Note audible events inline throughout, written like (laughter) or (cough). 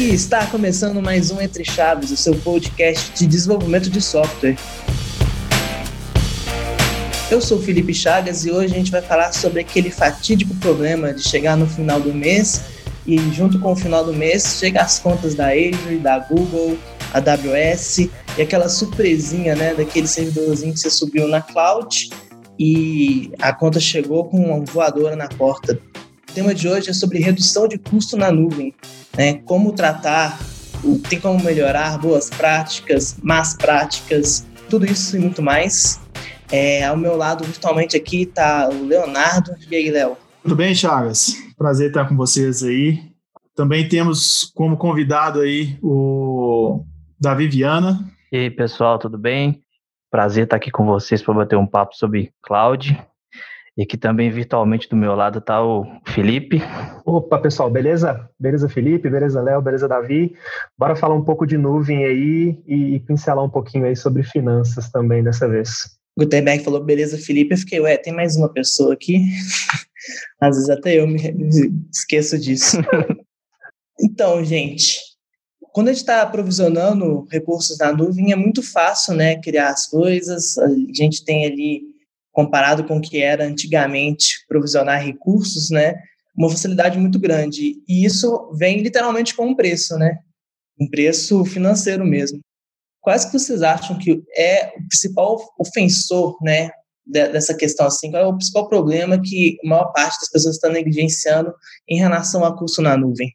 E está começando mais um Entre Chaves, o seu podcast de desenvolvimento de software. Eu sou Felipe Chagas e hoje a gente vai falar sobre aquele fatídico problema de chegar no final do mês e junto com o final do mês chega as contas da Azure, da Google, AWS e aquela surpresinha, né, daquele servidorzinho que você subiu na cloud e a conta chegou com uma voadora na porta. O tema de hoje é sobre redução de custo na nuvem, né? Como tratar, tem como melhorar boas práticas, más práticas, tudo isso e muito mais. É, ao meu lado, virtualmente aqui, está o Leonardo. E aí, Léo? Tudo bem, Chagas? Prazer estar com vocês aí. Também temos como convidado aí o Davi Viana. E aí, pessoal, tudo bem? Prazer estar aqui com vocês para bater um papo sobre cloud. E aqui também virtualmente do meu lado está o Felipe. Opa, pessoal, beleza? Beleza, Felipe? Beleza, Léo? Beleza, Davi? Bora falar um pouco de nuvem aí e, e pincelar um pouquinho aí sobre finanças também dessa vez. Gutenberg falou, beleza, Felipe. Eu fiquei, ué, tem mais uma pessoa aqui? (laughs) Às vezes até eu me esqueço disso. (laughs) então, gente, quando a gente está aprovisionando recursos na nuvem, é muito fácil, né, criar as coisas. A gente tem ali comparado com o que era antigamente provisionar recursos, né? Uma facilidade muito grande. E isso vem literalmente com um preço, né? Um preço financeiro mesmo. Quais que vocês acham que é o principal ofensor, né, dessa questão assim? Qual é o principal problema que a maior parte das pessoas está negligenciando em relação a custo na nuvem?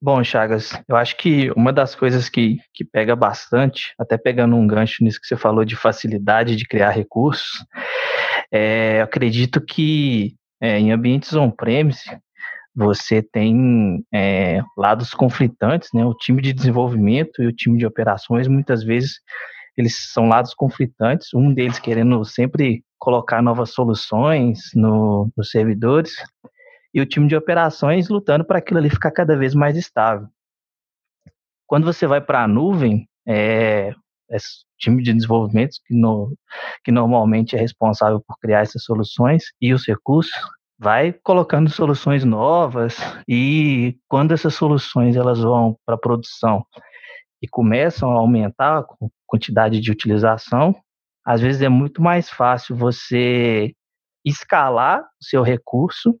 Bom, Chagas, eu acho que uma das coisas que, que pega bastante, até pegando um gancho nisso que você falou de facilidade de criar recursos, é, acredito que é, em ambientes on-premise, você tem é, lados conflitantes, né? O time de desenvolvimento e o time de operações, muitas vezes, eles são lados conflitantes, um deles querendo sempre colocar novas soluções no, nos servidores, e o time de operações lutando para aquilo ali ficar cada vez mais estável. Quando você vai para a nuvem, é, esse time de desenvolvimento que, no, que normalmente é responsável por criar essas soluções e os recursos, vai colocando soluções novas e quando essas soluções elas vão para a produção e começam a aumentar a quantidade de utilização, às vezes é muito mais fácil você escalar o seu recurso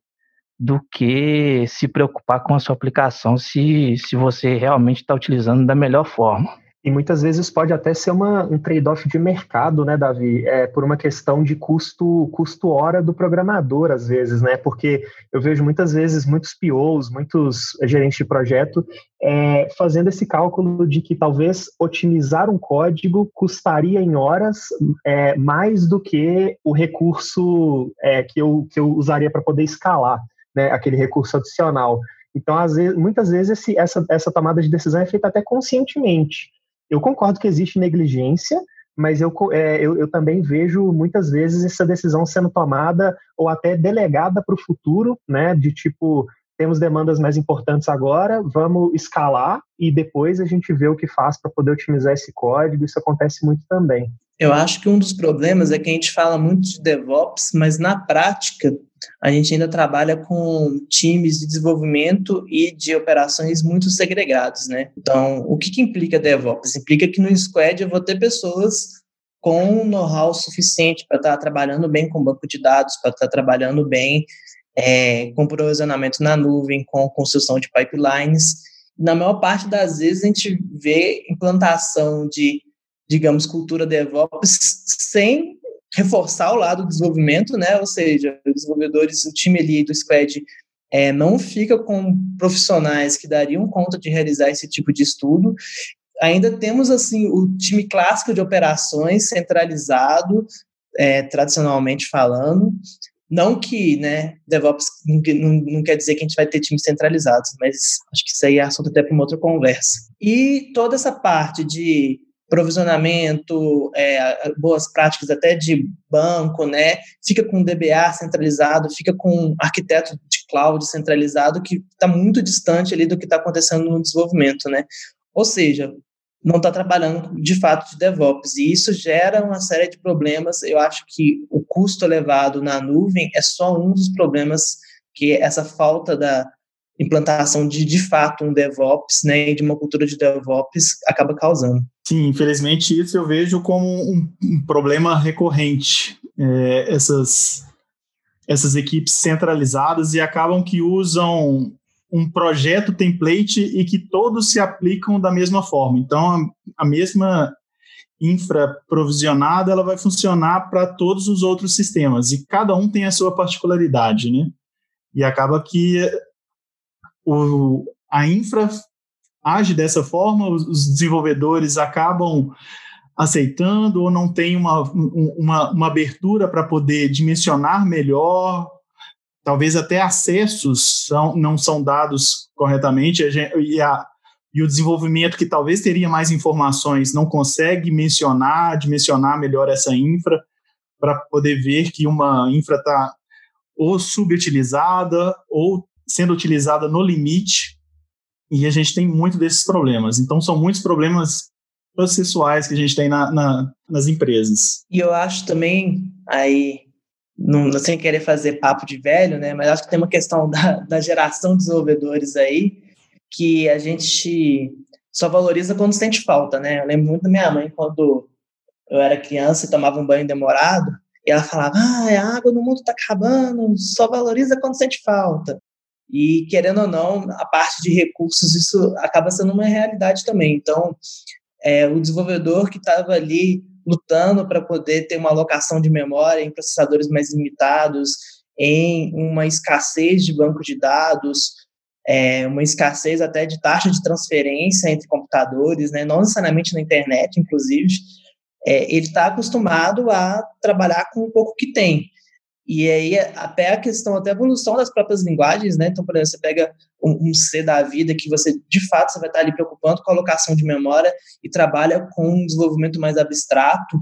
do que se preocupar com a sua aplicação se, se você realmente está utilizando da melhor forma. E muitas vezes pode até ser uma, um trade-off de mercado, né, Davi? É, por uma questão de custo, custo hora do programador, às vezes, né? Porque eu vejo muitas vezes muitos POs, muitos gerentes de projeto é, fazendo esse cálculo de que talvez otimizar um código custaria em horas é, mais do que o recurso é, que, eu, que eu usaria para poder escalar né, aquele recurso adicional. Então, às vezes, muitas vezes, esse, essa, essa tomada de decisão é feita até conscientemente. Eu concordo que existe negligência, mas eu, é, eu, eu, também vejo muitas vezes essa decisão sendo tomada ou até delegada para o futuro, né? De tipo, temos demandas mais importantes agora, vamos escalar e depois a gente vê o que faz para poder otimizar esse código. Isso acontece muito também. Eu acho que um dos problemas é que a gente fala muito de DevOps, mas na prática a gente ainda trabalha com times de desenvolvimento e de operações muito segregados, né? Então, o que, que implica DevOps? Implica que no squad eu vou ter pessoas com know-how suficiente para estar tá trabalhando bem com banco de dados, para estar tá trabalhando bem é, com provisionamento na nuvem, com construção de pipelines. Na maior parte das vezes a gente vê implantação de, digamos, cultura DevOps sem reforçar o lado do desenvolvimento, né? Ou seja, os desenvolvedores, o time ali do squad é, não fica com profissionais que dariam conta de realizar esse tipo de estudo. Ainda temos assim o time clássico de operações centralizado, é, tradicionalmente falando. Não que, né, DevOps não, não, quer dizer que a gente vai ter times centralizados, mas acho que isso aí é assunto até para uma outra conversa. E toda essa parte de provisionamento, é, boas práticas até de banco, né? Fica com DBA centralizado, fica com arquiteto de cloud centralizado, que está muito distante ali do que está acontecendo no desenvolvimento, né? Ou seja, não está trabalhando de fato de DevOps. E isso gera uma série de problemas. Eu acho que o custo elevado na nuvem é só um dos problemas que essa falta da, implantação de, de fato, um DevOps, né, de uma cultura de DevOps acaba causando. Sim, infelizmente isso eu vejo como um, um problema recorrente. É, essas, essas equipes centralizadas e acabam que usam um projeto template e que todos se aplicam da mesma forma. Então, a, a mesma infra provisionada ela vai funcionar para todos os outros sistemas e cada um tem a sua particularidade, né? E acaba que o, a infra age dessa forma, os, desenvolvedores acabam aceitando ou não tem uma, uma, uma abertura para poder dimensionar melhor, talvez até acessos são, não são dados corretamente e, a, e o desenvolvimento que talvez teria mais informações não consegue mencionar, dimensionar melhor essa infra para poder ver que uma infra está ou subutilizada ou sendo utilizada no limite e a gente tem muito desses problemas. Então são muitos problemas processuais que a gente tem na, na, nas empresas. E eu acho também aí não, não sem querer fazer papo de velho, né? Mas acho que tem uma questão da, da geração de desenvolvedores aí que a gente só valoriza quando sente falta, né? Eu lembro muito da minha mãe quando eu era criança e tomava um banho demorado, e ela falava: ah, a água no mundo está acabando, só valoriza quando sente falta. E, querendo ou não, a parte de recursos, isso acaba sendo uma realidade também. Então, é, o desenvolvedor que estava ali lutando para poder ter uma alocação de memória em processadores mais limitados, em uma escassez de banco de dados, é, uma escassez até de taxa de transferência entre computadores, né, não necessariamente na internet, inclusive, é, ele está acostumado a trabalhar com o pouco que tem. E aí, até a questão, até a evolução das próprias linguagens, né? Então, por exemplo, você pega um, um, C da vida que você, de fato, você vai estar ali preocupando com a alocação de memória e trabalha com um desenvolvimento mais abstrato,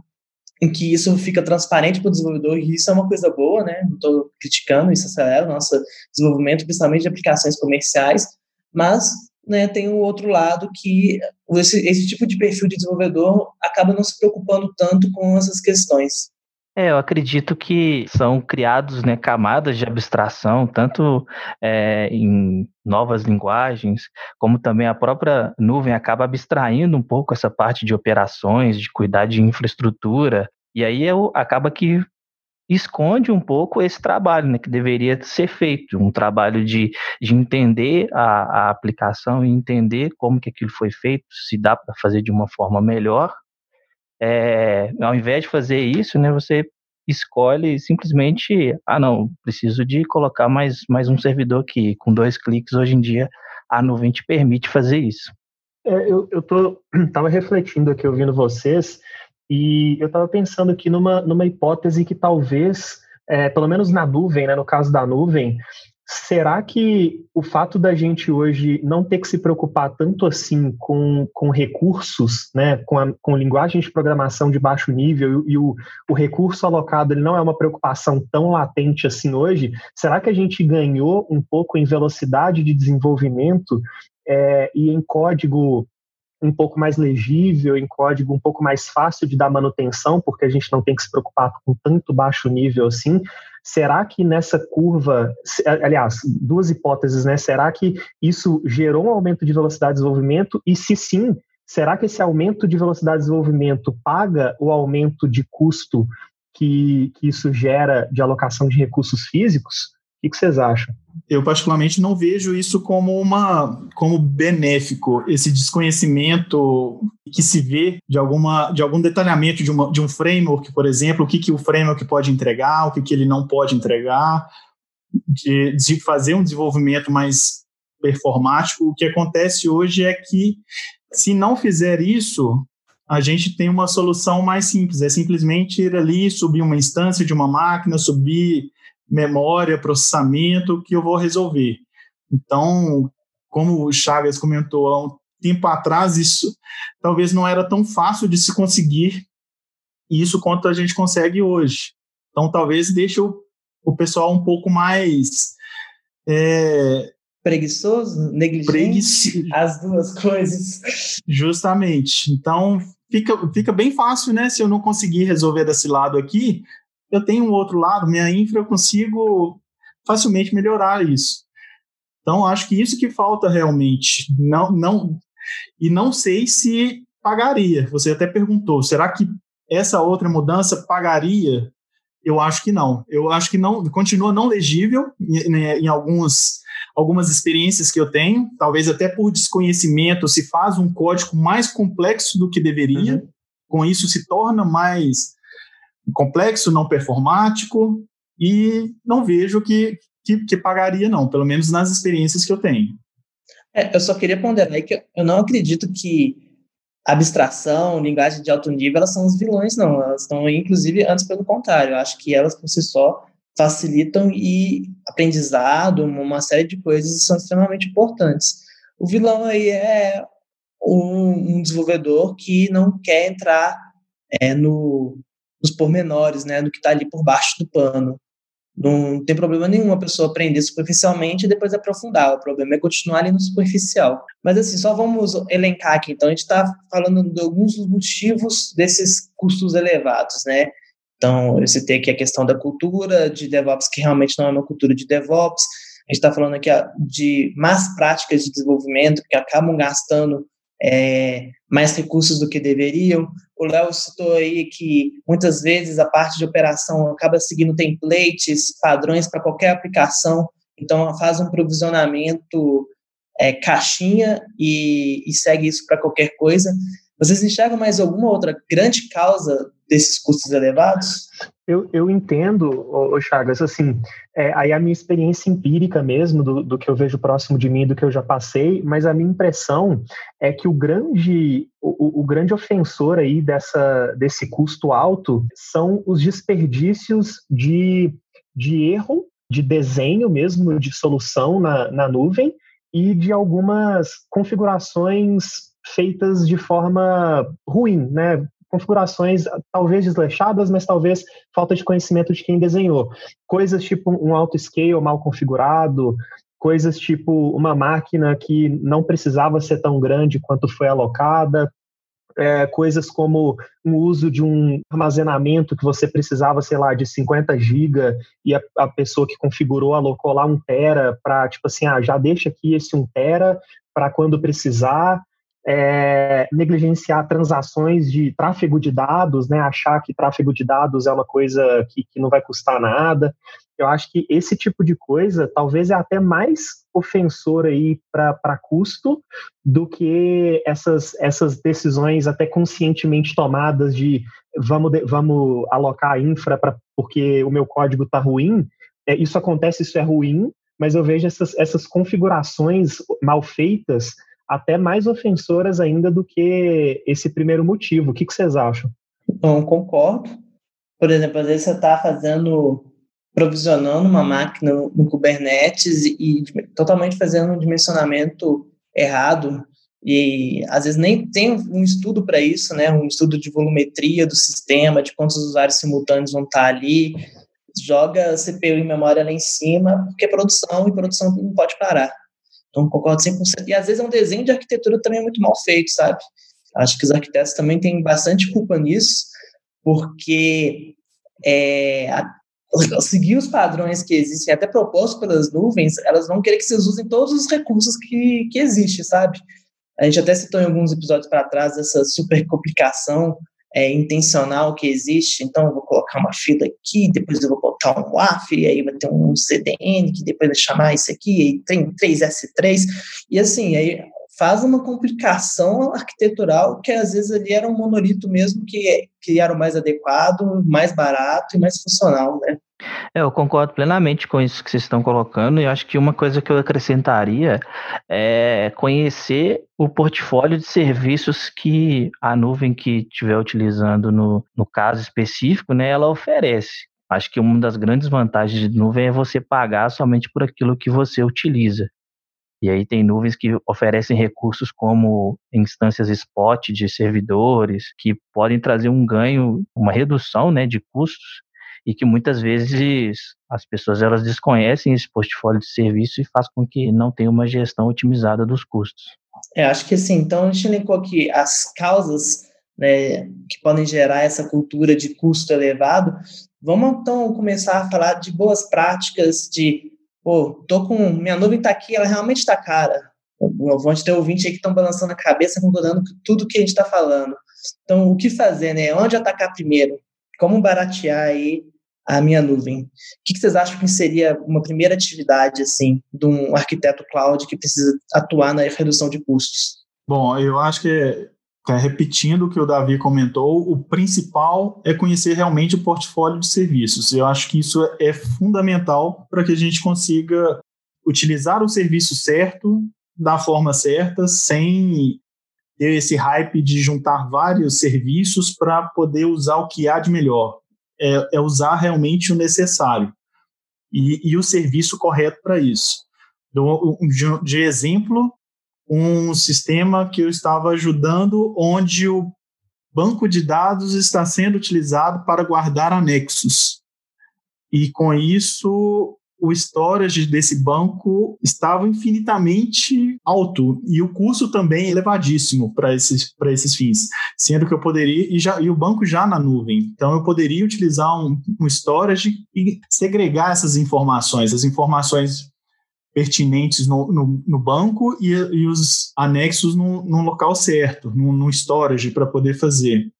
em que isso fica transparente para o desenvolvedor, e isso é uma coisa boa, né? Não estou criticando, isso acelera o nosso desenvolvimento, principalmente de aplicações comerciais, mas né, tem o outro lado que esse, esse tipo de perfil de desenvolvedor acaba não se preocupando tanto com essas questões. É, eu acredito que são criados né, camadas de abstração, tanto é, em novas linguagens, como também a própria nuvem acaba abstraindo um pouco essa parte de operações, de cuidar de infraestrutura, e aí eu, acaba que esconde um pouco esse trabalho né, que deveria ser feito, um trabalho de, de entender a, a aplicação e entender como que aquilo foi feito, se dá para fazer de uma forma melhor, é, ao invés de fazer isso, né, você escolhe simplesmente, ah não, preciso de colocar mais, mais um servidor aqui. Com dois cliques, hoje em dia, a nuvem te permite fazer isso. É, eu, eu tô, (clears throat) tava refletindo aqui, ouvindo vocês, e eu estava pensando aqui numa, numa hipótese que talvez, é, pelo menos na nuvem, né, no caso da nuvem, Será que o fato da gente hoje não ter que se preocupar tanto assim com, com recursos, né, com, a, com linguagem de programação de baixo nível e, e o, o recurso alocado ele não é uma preocupação tão latente assim hoje, será que a gente ganhou um pouco em velocidade de desenvolvimento é, e em código um pouco mais legível, em código um pouco mais fácil de dar manutenção, porque a gente não tem que se preocupar com tanto baixo nível assim. Será que nessa curva, aliás, duas hipóteses, né? Será que isso gerou um aumento de velocidade de desenvolvimento? E se sim, será que esse aumento de velocidade de desenvolvimento paga o aumento de custo que, que isso gera de alocação de recursos físicos? O que vocês acham? Eu particularmente não vejo isso como uma como benéfico, esse desconhecimento que se vê de alguma de algum detalhamento de, uma, de um framework, por exemplo, o que, que o framework pode entregar, o que, que ele não pode entregar, de, de fazer um desenvolvimento mais performático. O que acontece hoje é que se não fizer isso, a gente tem uma solução mais simples, é simplesmente ir ali, subir uma instância de uma máquina, subir memória, processamento que eu vou resolver. Então, como o Chagas comentou há um tempo atrás, isso talvez não era tão fácil de se conseguir isso quanto a gente consegue hoje. Então, talvez deixe o, o pessoal um pouco mais é, preguiçoso, negligente, as duas coisas. Justamente. Então, fica, fica bem fácil, né? Se eu não conseguir resolver desse lado aqui, eu tenho um outro lado, minha infra, eu consigo facilmente melhorar isso. Então, acho que isso que falta realmente. Não, não, e não sei se pagaria. Você até perguntou, será que essa outra mudança pagaria? Eu acho que não. Eu acho que não continua não legível em, né, em alguns, algumas experiências que eu tenho, talvez até por desconhecimento se faz um código mais complexo do que deveria. Uhum. Com isso se torna mais complexo, não performático, e não vejo que, que, que pagaria, não, pelo menos nas experiências que eu tenho. É, eu só queria ponderar aí que eu não acredito que abstração, linguagem de alto nível, elas são os vilões, não. Elas estão, inclusive, antes pelo contrário. Eu acho que elas, por si só, facilitam e aprendizado, uma série de coisas são extremamente importantes. O vilão aí é um, um desenvolvedor que não quer entrar é, no, nos pormenores, né, do que está ali por baixo do pano. Não tem problema nenhum a pessoa aprender superficialmente e depois aprofundar. O problema é continuar ali no superficial. Mas assim, só vamos elencar aqui. Então, a gente está falando de alguns dos motivos desses custos elevados, né? Então, eu citei aqui a questão da cultura de DevOps, que realmente não é uma cultura de DevOps. A gente está falando aqui de más práticas de desenvolvimento que acabam gastando é, mais recursos do que deveriam. O Léo citou aí que muitas vezes a parte de operação acaba seguindo templates, padrões para qualquer aplicação, então faz um provisionamento é, caixinha e, e segue isso para qualquer coisa. Vocês enxergam mais alguma outra grande causa desses custos elevados? Eu, eu entendo, o Chagas, assim, é, aí a minha experiência empírica mesmo, do, do que eu vejo próximo de mim, do que eu já passei, mas a minha impressão é que o grande, o, o grande ofensor aí dessa, desse custo alto são os desperdícios de, de erro, de desenho mesmo, de solução na, na nuvem, e de algumas configurações feitas de forma ruim, né? Configurações talvez desleixadas, mas talvez falta de conhecimento de quem desenhou. Coisas tipo um auto-scale mal configurado, coisas tipo uma máquina que não precisava ser tão grande quanto foi alocada, é, coisas como o uso de um armazenamento que você precisava, sei lá, de 50 GB e a, a pessoa que configurou alocou lá um tera para, tipo assim, ah, já deixa aqui esse um tera para quando precisar, é, negligenciar transações de tráfego de dados, né, achar que tráfego de dados é uma coisa que, que não vai custar nada. Eu acho que esse tipo de coisa talvez é até mais ofensor aí para custo do que essas, essas decisões até conscientemente tomadas de vamos, vamos alocar infra pra, porque o meu código está ruim. É, isso acontece, isso é ruim, mas eu vejo essas, essas configurações mal feitas até mais ofensoras ainda do que esse primeiro motivo. O que, que vocês acham? Não concordo. Por exemplo, às vezes você está fazendo, provisionando uma máquina no Kubernetes e, e totalmente fazendo um dimensionamento errado e às vezes nem tem um estudo para isso, né? Um estudo de volumetria do sistema, de quantos usuários simultâneos vão estar ali, joga CPU e memória lá em cima, porque é produção e produção não pode parar. Então, concordo 100%. E às vezes é um desenho de arquitetura também muito mal feito, sabe? Acho que os arquitetos também têm bastante culpa nisso, porque é, a, (laughs) seguir os padrões que existem, até propostos pelas nuvens, elas vão querer que vocês usem todos os recursos que, que existem, sabe? A gente até citou em alguns episódios para trás essa super complicação é, intencional que existe, então eu vou colocar uma fila aqui, depois eu vou botar um WAF, e aí vai ter um CDN, que depois vai chamar isso aqui, e tem 3S3, e assim, aí faz uma complicação arquitetural que às vezes ali era um monolito mesmo que, que era o mais adequado, mais barato e mais funcional, né? É, eu concordo plenamente com isso que vocês estão colocando, e acho que uma coisa que eu acrescentaria é conhecer o portfólio de serviços que a nuvem que estiver utilizando no, no caso específico, né, ela oferece. Acho que uma das grandes vantagens de nuvem é você pagar somente por aquilo que você utiliza. E aí tem nuvens que oferecem recursos como instâncias spot de servidores, que podem trazer um ganho, uma redução né, de custos e que muitas vezes as pessoas elas desconhecem esse portfólio de serviço e faz com que não tenha uma gestão otimizada dos custos. É, acho que sim. Então a gente elencou aqui as causas né, que podem gerar essa cultura de custo elevado. Vamos então começar a falar de boas práticas de pô, tô com, minha nuvem está aqui, ela realmente está cara. Vão ter ouvintes aí que estão balançando a cabeça, concordando com tudo que a gente está falando. Então, o que fazer, né? Onde atacar primeiro? Como baratear aí a minha nuvem? O que vocês acham que seria uma primeira atividade, assim, de um arquiteto cloud que precisa atuar na redução de custos? Bom, eu acho que repetindo o que o Davi comentou, o principal é conhecer realmente o portfólio de serviços. Eu acho que isso é fundamental para que a gente consiga utilizar o serviço certo, da forma certa, sem ter esse hype de juntar vários serviços para poder usar o que há de melhor. É, é usar realmente o necessário e, e o serviço correto para isso. de, de exemplo, um sistema que eu estava ajudando, onde o banco de dados está sendo utilizado para guardar anexos. E com isso, o storage desse banco estava infinitamente alto e o custo também elevadíssimo para esses, esses fins, sendo que eu poderia, e, já, e o banco já na nuvem, então eu poderia utilizar um, um storage e segregar essas informações, as informações pertinentes no, no, no banco e, e, os anexos no, no local certo, no, no storage, para poder fazer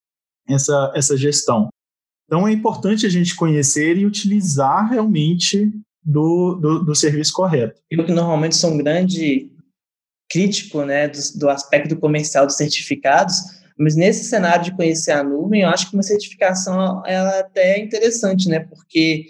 essa, essa gestão. Então é importante a gente conhecer e utilizar realmente do, do, do serviço correto. Eu que normalmente sou um grande crítico né, do, do aspecto comercial dos certificados, mas nesse cenário de conhecer a nuvem, eu acho que uma certificação ela até é interessante, né? Porque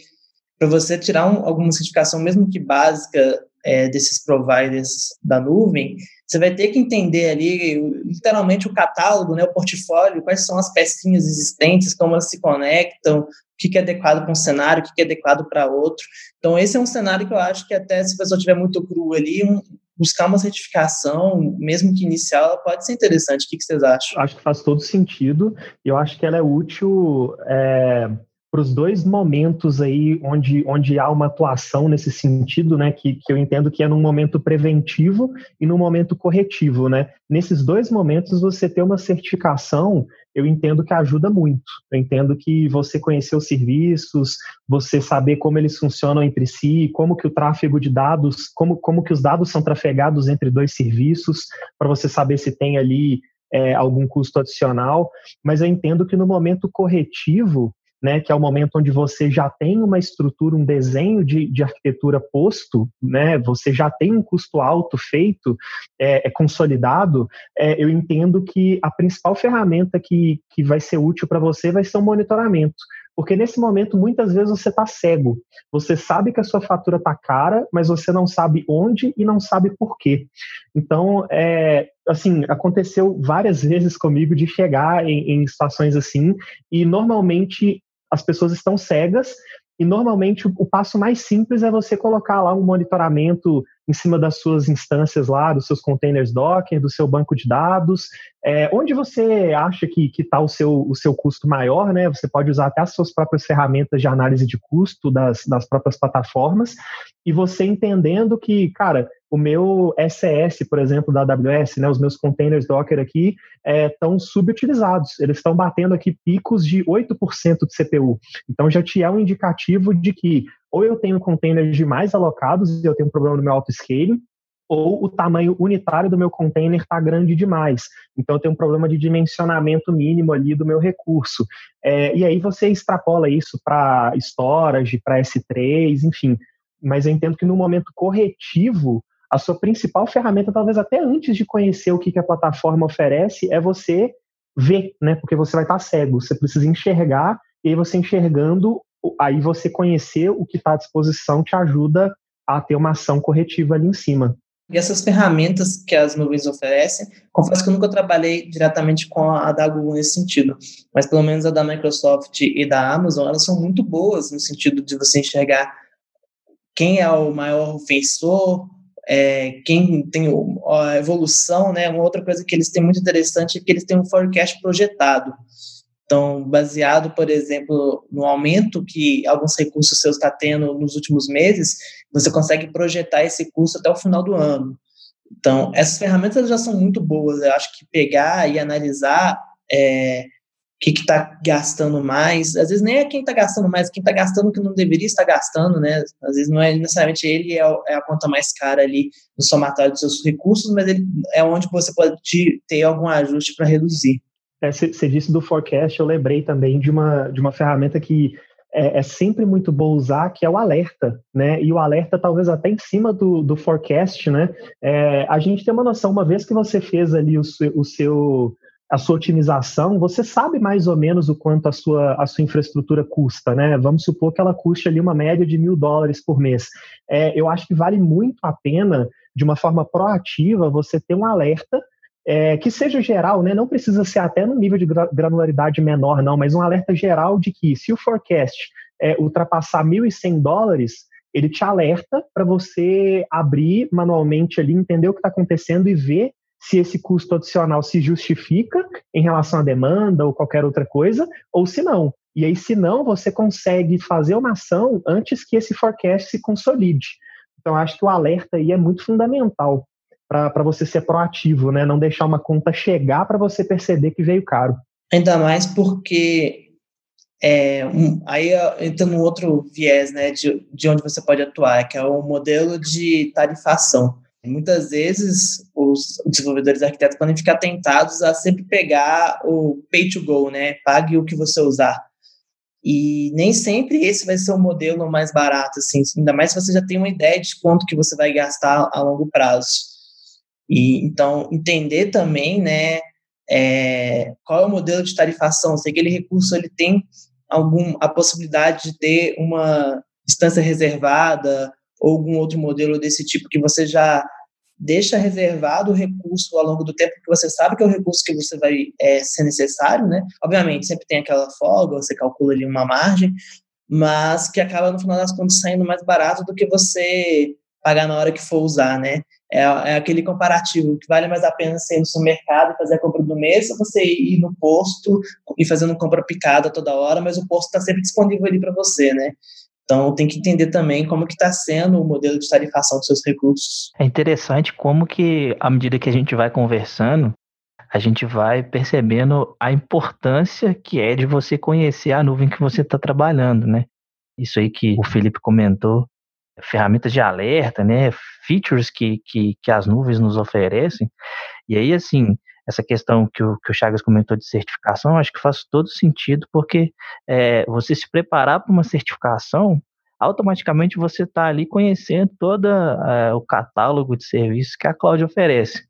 para você tirar um, alguma certificação, mesmo que básica, é, desses providers da nuvem, você vai ter que entender ali, literalmente, o catálogo, né, o portfólio, quais são as pecinhas existentes, como elas se conectam, o que é adequado para um cenário, o que é adequado para outro. Então, esse é um cenário que eu acho que até se a pessoa estiver muito cru ali, um, buscar uma certificação, mesmo que inicial, ela pode ser interessante. O que, que vocês acham? Acho que faz todo sentido eu acho que ela é útil é, para os dois momentos aí onde, onde há uma atuação nesse sentido, né, que, que eu entendo que é num momento preventivo e num momento corretivo, né? Nesses dois momentos você ter uma certificação, eu entendo que ajuda muito. Eu entendo que você conhecer os serviços, você saber como eles funcionam entre si, como que o tráfego de dados, como, como que os dados são trafegados entre dois serviços, para você saber se tem ali é, algum custo adicional, mas eu entendo que no momento corretivo né, que é o momento onde você já tem uma estrutura, um desenho de, de arquitetura posto, né, você já tem um custo alto feito, é, é consolidado, é, eu entendo que a principal ferramenta que, que vai ser útil para você vai ser o monitoramento. Porque nesse momento, muitas vezes, você está cego. Você sabe que a sua fatura está cara, mas você não sabe onde e não sabe por quê. Então, é, assim, aconteceu várias (laughs) vezes comigo de chegar em, em situações assim, e normalmente as pessoas estão cegas e normalmente o, o, passo mais simples é você colocar lá um monitoramento em cima das suas instâncias lá, dos seus containers Docker, do seu banco de dados, é, onde você acha que está o seu, o seu custo maior, né? Você pode usar até as suas próprias ferramentas de análise de custo das, das próprias plataformas, e você entendendo que, cara, o meu SES, por exemplo, da AWS, né, os meus containers Docker aqui estão é, subutilizados. Eles estão batendo aqui picos de 8% de CPU. Então já te é um indicativo de que ou eu tenho containers demais alocados e eu tenho um problema no meu auto-scaling, ou o tamanho unitário do meu container está grande demais. Então, eu tenho um problema de dimensionamento mínimo ali do meu recurso. É, e aí você extrapola isso para storage, para S3, enfim. Mas eu entendo que no momento corretivo, a sua principal ferramenta, talvez até antes de conhecer o que, que a plataforma oferece, é você ver, né? Porque você vai estar cego, você precisa enxergar, e aí você enxergando, aí você conhecer o que está à disposição te ajuda a ter uma ação corretiva ali em cima. E essas ferramentas que as nuvens oferecem, confesso que eu nunca trabalhei diretamente com a da Google nesse sentido, mas pelo menos a da Microsoft e da Amazon, elas são muito boas no sentido de você enxergar quem é o maior ofensor, é, quem tem a evolução, né? Uma outra coisa que eles têm muito interessante é que eles têm um forecast projetado. Então, baseado, por exemplo, no aumento que alguns recursos seus está tendo nos últimos meses, você consegue projetar esse custo até o final do ano. Então, essas ferramentas já são muito boas. Eu acho que pegar e analisar é, que está gastando mais. Às vezes nem é quem está gastando mais, quem está gastando que não deveria estar gastando, né? Às vezes não é necessariamente ele é, é a conta mais cara ali no somatório dos seus recursos, mas ele é onde você pode ter algum ajuste para reduzir. Você é, disse do forecast, eu lembrei também de uma, de uma ferramenta que é, é, sempre muito bom usar, que é o alerta, né? E o alerta talvez até em cima do, do forecast, né? É, a gente tem uma noção, uma vez que você fez ali o, o seu a sua otimização, você sabe mais ou menos o quanto a sua, a sua infraestrutura custa, né? Vamos supor que ela custe ali uma média de mil dólares por mês. É, eu acho que vale muito a pena, de uma forma proativa, você ter um alerta é, que seja geral, né? Não precisa ser até no nível de granularidade menor, não, mas um alerta geral de que se o forecast é, ultrapassar 1.100 dólares, ele te alerta para você abrir manualmente ali, entender o que está acontecendo e ver se esse custo adicional se justifica em relação à demanda ou qualquer outra coisa, ou se não. E aí, se não, você consegue fazer uma ação antes que esse forecast se consolide. Então, acho que o alerta aí é muito fundamental para você ser proativo, né? Não deixar uma conta chegar para você perceber que veio caro. Ainda mais porque é, um, aí entra no outro viés, né, de, de onde você pode atuar, que é o modelo de tarifação. Muitas vezes os desenvolvedores arquitetos podem ficar tentados a sempre pegar o pay to go, né? Pague o que você usar. E nem sempre esse vai ser o modelo mais barato, assim, ainda mais se você já tem uma ideia de quanto que você vai gastar a longo prazo. E então entender também, né, é, qual é o modelo de tarifação, se aquele recurso ele tem algum a possibilidade de ter uma instância reservada ou algum outro modelo desse tipo que você já deixa reservado o recurso ao longo do tempo, porque você sabe que é o recurso que você vai é, ser necessário, né? Obviamente, sempre tem aquela folga, você calcula ali uma margem, mas que acaba, no final das contas, saindo mais barato do que você pagar na hora que for usar, né? É, é aquele comparativo que vale mais a pena ser no supermercado e fazer a compra do mês ou você ir no posto e fazendo compra picada toda hora, mas o posto está sempre disponível ali para você, né? Então, tem que entender também como que está sendo o modelo de tarifação dos seus recursos. É interessante como que, à medida que a gente vai conversando, a gente vai percebendo a importância que é de você conhecer a nuvem que você está trabalhando, né? Isso aí que o Felipe comentou, ferramentas de alerta, né? Features que, que, que as nuvens nos oferecem. E aí, assim, essa questão que o, que o Chagas comentou de certificação, acho que faz todo sentido, porque é, você se preparar para uma certificação, automaticamente você está ali conhecendo todo é, o catálogo de serviços que a cloud oferece.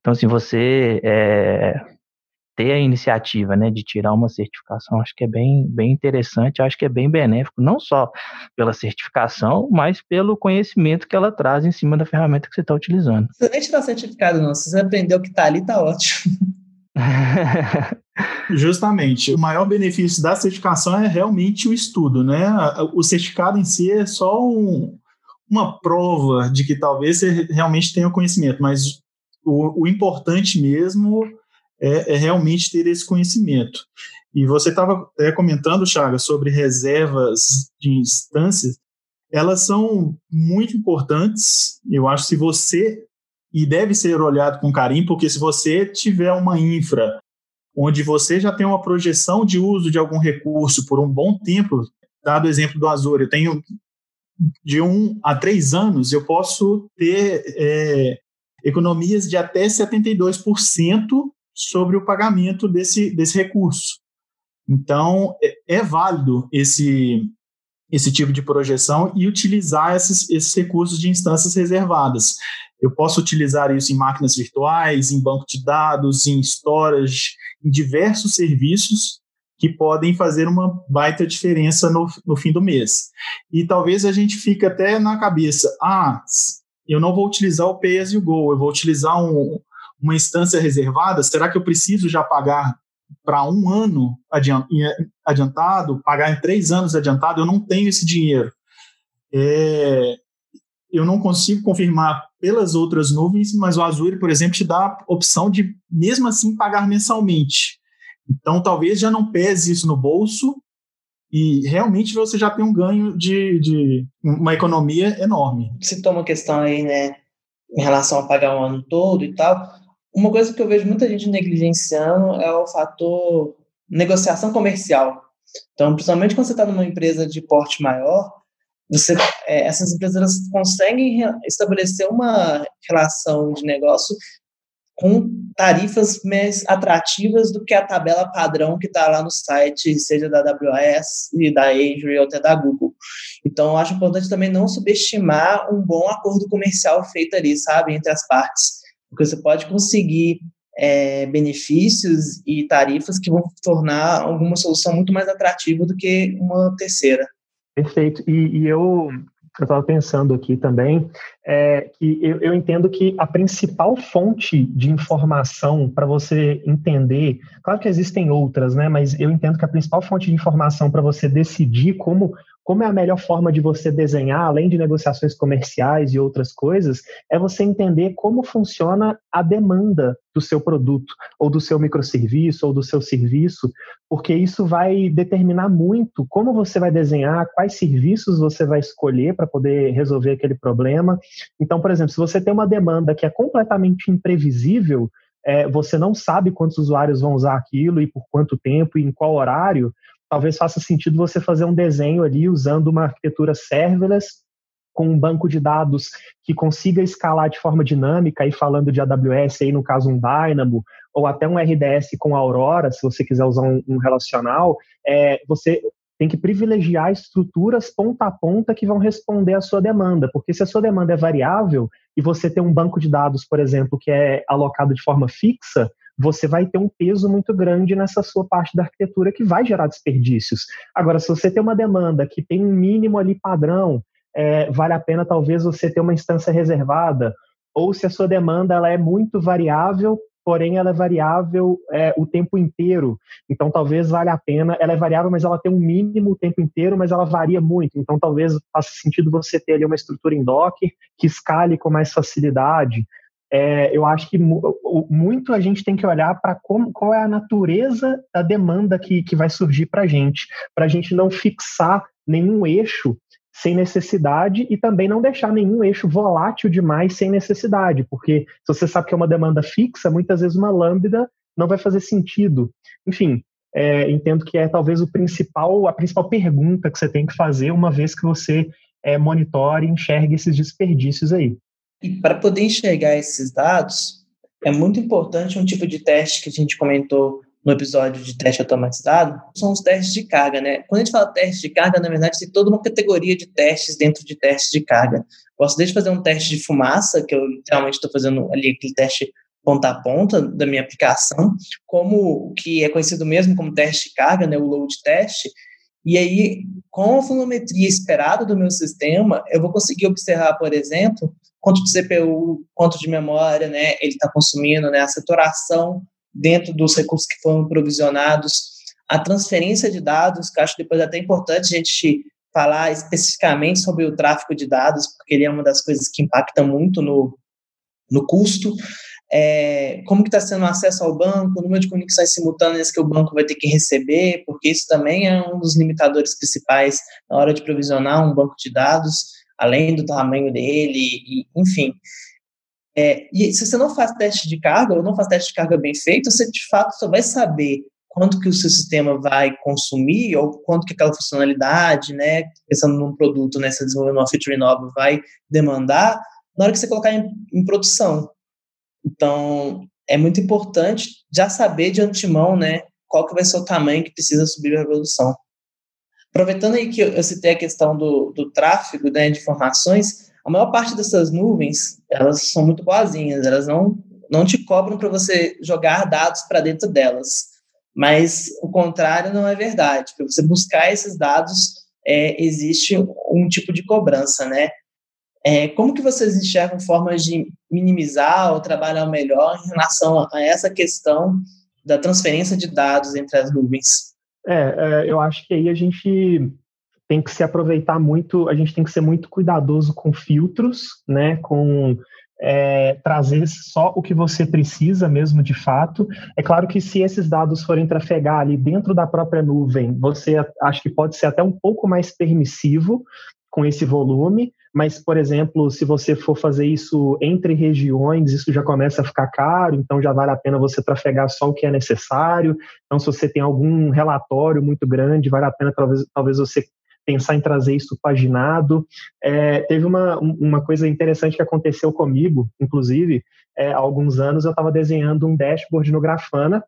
Então, se você é, ter a iniciativa né, de tirar uma certificação, acho que é bem, bem interessante, acho que é bem benéfico, não só pela certificação, mas pelo conhecimento que ela traz em cima da ferramenta que você está utilizando. Você nem tirar certificado, não. Se você aprendeu o que está ali, está ótimo. (laughs) Justamente. O maior benefício da certificação é realmente o estudo, né? O certificado em si é só um, uma prova de que talvez você realmente tenha o conhecimento, mas o, o importante mesmo é, é realmente ter esse conhecimento. E você estava comentando, Chagas, sobre reservas de instâncias. Elas são muito importantes. Eu acho que se você e deve ser olhado com carinho, porque se você tiver uma infra onde você já tem uma projeção de uso de algum recurso por um bom tempo, dado o exemplo do Azure, eu tenho de um a três anos, eu posso ter é, economias de até 72% sobre o pagamento desse, desse recurso. Então, é, é válido esse, esse tipo de projeção e utilizar esses, esses recursos de instâncias reservadas. Eu posso utilizar isso em máquinas virtuais, em banco de dados, em storage, em diversos serviços que podem fazer uma baita diferença no, no fim do mês. E talvez a gente fique até na cabeça, ah, eu não vou utilizar o Pay as you go, eu vou utilizar um, uma instância reservada, será que eu preciso já pagar para um ano adiantado, pagar em três anos adiantado? Eu não tenho esse dinheiro. É, eu não consigo confirmar pelas outras nuvens, mas o Azure, por exemplo, te dá a opção de, mesmo assim, pagar mensalmente. Então, talvez já não pese isso no bolso e realmente você já tem um ganho de, de uma economia enorme. Citou uma questão aí, né, em relação a pagar o ano todo e tal. Uma coisa que eu vejo muita gente negligenciando é o fator negociação comercial. Então, principalmente quando você está numa empresa de porte maior, você, é, essas empresas conseguem estabelecer uma relação de negócio com tarifas mais atrativas do que a tabela padrão que está lá no site, seja da AWS e da Azure ou até da Google. Então, acho importante também não subestimar um bom acordo comercial feito ali, sabe, entre as partes, porque você pode conseguir é, benefícios e tarifas que vão tornar alguma solução muito mais atrativa do que uma terceira. Perfeito. E, e eu estava pensando aqui também, é que eu, eu, entendo que a principal fonte de informação para você entender, claro que existem outras, né? Mas eu entendo que a principal fonte de informação para você decidir como como é a melhor forma de você desenhar, além de negociações comerciais e outras coisas, é você entender como funciona a demanda do seu produto, ou do seu microserviço, ou do seu serviço, porque isso vai determinar muito como você vai desenhar, quais serviços você vai escolher para poder resolver aquele problema. Então, por exemplo, se você tem uma demanda que é completamente imprevisível, é, você não sabe quantos usuários vão usar aquilo e por quanto tempo e em qual horário, talvez faça sentido você fazer um desenho ali usando uma arquitetura serverless com um banco de dados que consiga escalar de forma dinâmica, e falando de AWS, aí no caso um Dynamo, ou até um RDS com Aurora, se você quiser usar um, um relacional, é, você tem que privilegiar estruturas ponta a ponta que vão responder à sua demanda, porque se a sua demanda é variável e você tem um banco de dados, por exemplo, que é alocado de forma fixa, você vai ter um peso muito grande nessa sua parte da arquitetura que vai gerar desperdícios. Agora, se você tem uma demanda que tem um mínimo ali padrão, é, vale a pena talvez você ter uma instância reservada, ou se a sua demanda ela é muito variável, porém ela é variável é, o tempo inteiro. Então, talvez valha a pena. Ela é variável, mas ela tem um mínimo o tempo inteiro, mas ela varia muito. Então, talvez faça sentido você ter ali uma estrutura em Docker que escale com mais facilidade é, eu acho que muito a gente tem que olhar para qual é a natureza da demanda que, que vai surgir para a gente, para a gente não fixar nenhum eixo sem necessidade e também não deixar nenhum eixo volátil demais sem necessidade, porque se você sabe que é uma demanda fixa, muitas vezes uma lambda não vai fazer sentido. Enfim, é, entendo que é talvez o principal, a principal pergunta que você tem que fazer uma vez que você é, monitore e enxergue esses desperdícios aí. E para poder enxergar esses dados, é muito importante um tipo de teste que a gente comentou no episódio de teste automatizado, são os testes de carga, né? Quando a gente fala teste de carga, na verdade, tem toda uma categoria de testes dentro de testes de carga. Posso desde fazer um teste de fumaça, que eu literalmente estou fazendo ali aquele teste ponta a ponta da minha aplicação, como o que é conhecido mesmo como teste de carga, né, o load test, e aí, com a fonometria esperada do meu sistema, eu vou conseguir observar, por exemplo, quanto de CPU, quanto de memória né, ele está consumindo, né, a saturação dentro dos recursos que foram provisionados, a transferência de dados, que acho depois até importante a gente falar especificamente sobre o tráfego de dados, porque ele é uma das coisas que impacta muito no, no custo, é, como que está sendo o acesso ao banco, o número de conexões simultâneas que o banco vai ter que receber, porque isso também é um dos limitadores principais na hora de provisionar um banco de dados, além do tamanho dele, e, enfim. É, e se você não faz teste de carga, ou não faz teste de carga bem feito, você de fato só vai saber quanto que o seu sistema vai consumir, ou quanto que aquela funcionalidade, né, pensando num produto, né, você desenvolvendo uma feature nova, vai demandar na hora que você colocar em, em produção. Então, é muito importante já saber de antemão, né, qual que vai ser o tamanho que precisa subir a produção. Aproveitando aí que eu citei a questão do, do tráfego né, de informações, a maior parte dessas nuvens, elas são muito boazinhas, elas não, não te cobram para você jogar dados para dentro delas. Mas o contrário não é verdade. Para você buscar esses dados, é, existe um tipo de cobrança, né? É, como que vocês enxergam formas de minimizar ou trabalhar melhor em relação a essa questão da transferência de dados entre as nuvens? É, é, eu acho que aí a gente tem que se aproveitar muito, a gente tem que ser muito cuidadoso com filtros, né, com é, trazer só o que você precisa mesmo de fato. É claro que se esses dados forem trafegar ali dentro da própria nuvem, você acho que pode ser até um pouco mais permissivo com esse volume, mas, por exemplo, se você for fazer isso entre regiões, isso já começa a ficar caro, então já vale a pena você trafegar só o que é necessário. Então, se você tem algum relatório muito grande, vale a pena talvez, talvez você pensar em trazer isso paginado. É, teve uma, uma coisa interessante que aconteceu comigo, inclusive, é, há alguns anos eu estava desenhando um dashboard no Grafana,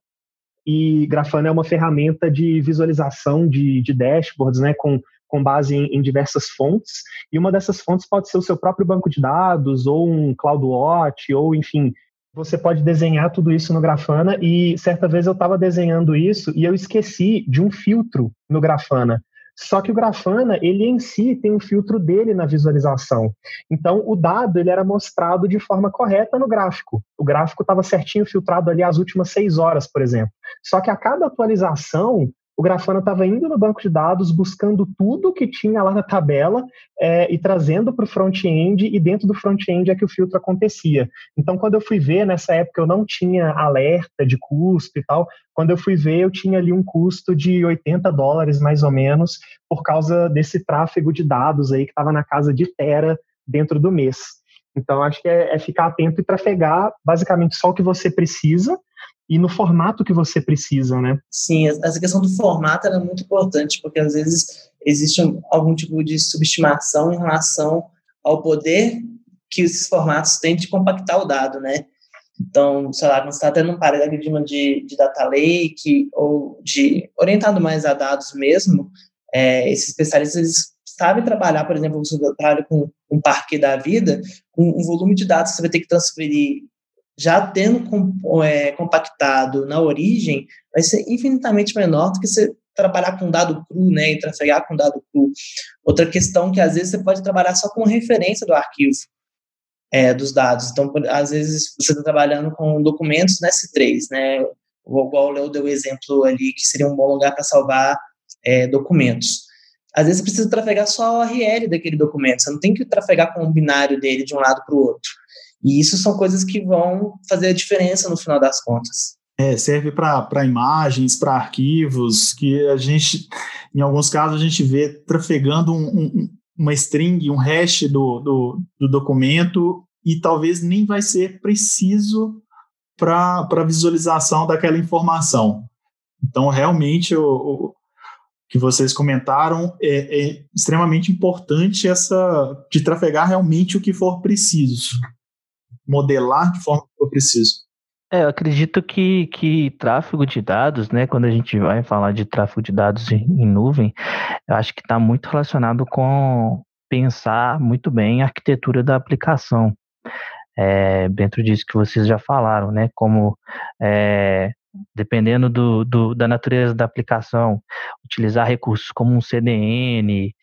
e Grafana é uma ferramenta de visualização de, de dashboards, né, com, com base em, em, diversas fontes, e uma dessas fontes pode ser o seu próprio banco de dados, ou um CloudWatch, ou enfim, você pode desenhar tudo isso no Grafana, e certa vez eu estava desenhando isso e eu esqueci de um filtro no Grafana. Só que o Grafana, ele em si tem um filtro dele na visualização. Então, o dado ele era mostrado de forma correta no gráfico. O gráfico estava certinho filtrado ali as últimas seis horas, por exemplo. Só que a cada atualização, o Grafana estava indo no banco de dados, buscando tudo que tinha lá na tabela é, e trazendo para o front-end, e dentro do front-end é que o filtro acontecia. Então, quando eu fui ver, nessa época eu não tinha alerta de custo e tal, quando eu fui ver, eu tinha ali um custo de 80 dólares, mais ou menos, por causa desse tráfego de dados aí que estava na casa de Tera dentro do mês. Então, acho que é, é ficar atento e trafegar basicamente só o que você precisa, e no formato que você precisa, né? Sim, essa questão do formato é muito importante, porque às vezes existe algum tipo de subestimação em relação ao poder que esses formatos têm de compactar o dado, né? Então, sei lá, quando você está tendo um paradigma de, de data lake ou de orientado mais a dados mesmo, é, esses especialistas sabem trabalhar, por exemplo, você trabalha com um parque da vida, com um volume de dados que você vai ter que transferir já tendo é, compactado na origem, vai ser infinitamente menor do que você trabalhar com dado cru, né, e trafegar com dado cru. Outra questão que às vezes você pode trabalhar só com referência do arquivo é, dos dados. Então, às vezes você está trabalhando com documentos no S3, né, igual o Léo deu o exemplo ali, que seria um bom lugar para salvar é, documentos. Às vezes você precisa trafegar só a URL daquele documento, você não tem que trafegar com o binário dele de um lado para o outro. E isso são coisas que vão fazer a diferença no final das contas. É, serve para imagens, para arquivos, que a gente, em alguns casos, a gente vê trafegando um, um, uma string, um hash do, do, do, documento, e talvez nem vai ser preciso para a visualização daquela informação. Então, realmente, o, o que vocês comentaram é, é extremamente importante essa de trafegar realmente o que for preciso modelar de forma que eu preciso. É, eu acredito que, que tráfego de dados, né, quando a gente vai falar de tráfego de dados em, em nuvem, eu acho que está muito relacionado com pensar muito bem a arquitetura da aplicação. É, dentro disso que vocês já falaram, né, como é, dependendo do, do, da natureza da aplicação, utilizar recursos como um CDN,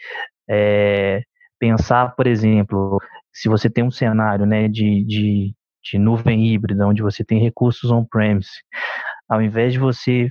é, pensar, por exemplo, se você tem um cenário né, de, de, de nuvem híbrida, onde você tem recursos on-premise, ao invés de você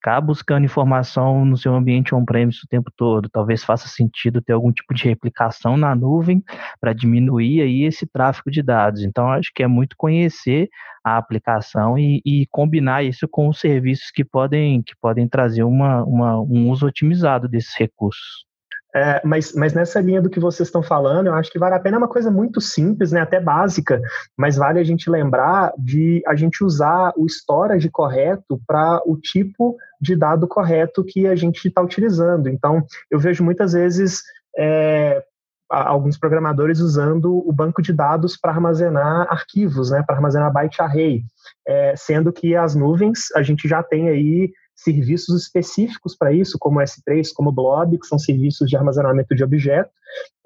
ficar buscando informação no seu ambiente on-premise o tempo todo, talvez faça sentido ter algum tipo de replicação na nuvem para diminuir aí esse tráfego de dados. Então, acho que é muito conhecer a aplicação e, e, combinar isso com os serviços que podem, que podem trazer uma, uma, um uso otimizado desses recursos. É, mas, mas nessa linha do que vocês estão falando, eu acho que vale a pena é uma coisa muito simples, né, até básica, mas vale a gente lembrar de a gente usar o storage correto para o tipo de dado correto que a gente está utilizando. Então, eu vejo muitas vezes é, alguns programadores usando o banco de dados para armazenar arquivos, né, para armazenar byte array, é, sendo que as nuvens a gente já tem aí serviços específicos para isso, como S3, como Blob, que são serviços de armazenamento de objeto,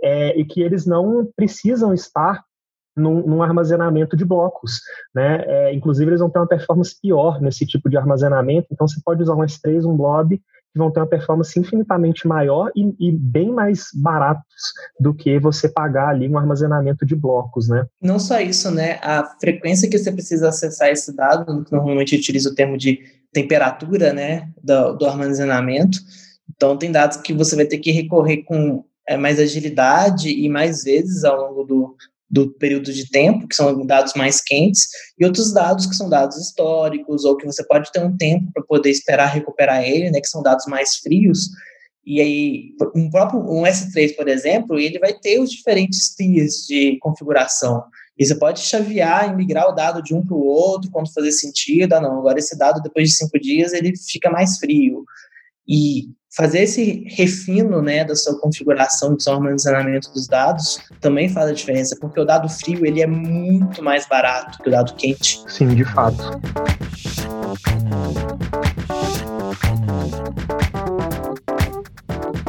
é, e que eles não precisam estar num, num armazenamento de blocos. Né? É, inclusive, eles vão ter uma performance pior nesse tipo de armazenamento, então você pode usar um S3, um Blob, que vão ter uma performance infinitamente maior e, e, bem mais baratos do que você pagar ali um armazenamento de blocos, né? Não só isso, né? A frequência que você precisa acessar esse dado, que normalmente utiliza o termo de temperatura, né, do, do armazenamento. Então, tem dados que você vai ter que recorrer com é, mais agilidade e mais vezes ao longo do, do período de tempo, que são dados mais quentes, e outros dados que são dados históricos, ou que você pode ter um tempo para poder esperar recuperar ele, né, que são dados mais frios, E aí, um próprio um S3, por exemplo, ele vai ter os diferentes tiers de configuração. E você pode chavear e migrar o dado de um para o outro quando fazer sentido. Ah, não, agora esse dado, depois de cinco dias, ele fica mais frio. E fazer esse refino né, da sua configuração, do seu armazenamento dos dados, também faz a diferença, porque o dado frio ele é muito mais barato que o dado quente. Sim, de fato.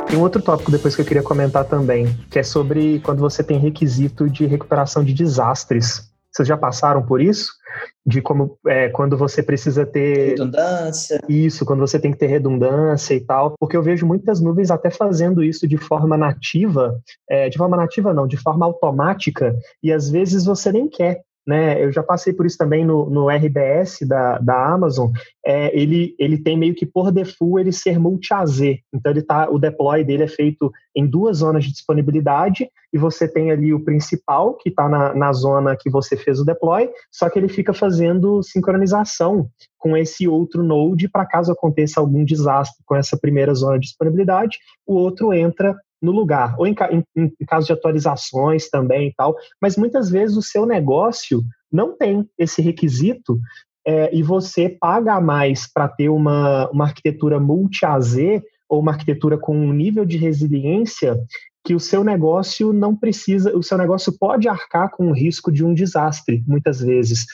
Tem um outro tópico depois que eu queria comentar também, que é sobre quando você tem requisito de recuperação de desastres. Vocês já passaram por isso? De como é, quando você precisa ter. Redundância. Isso, quando você tem que ter redundância e tal. Porque eu vejo muitas nuvens até fazendo isso de forma nativa. É, de forma nativa, não, de forma automática. E às vezes você nem quer né? Eu já passei por isso também no, no RBS da, da Amazon. É, ele, ele tem meio que por default ele ser multi-AZ. Então ele tá, o deploy dele é feito em duas zonas de disponibilidade e você tem ali o principal que está na, na zona que você fez o deploy, só que ele fica fazendo sincronização com esse outro node para caso aconteça algum desastre com essa primeira zona de disponibilidade, o outro entra no lugar, ou em, em, em caso de atualizações também e tal, mas muitas vezes o seu negócio não tem esse requisito é, e você paga mais para ter uma, uma arquitetura multi-AZ ou uma arquitetura com um nível de resiliência que o seu negócio não precisa, o seu negócio pode arcar com o risco de um desastre, muitas vezes.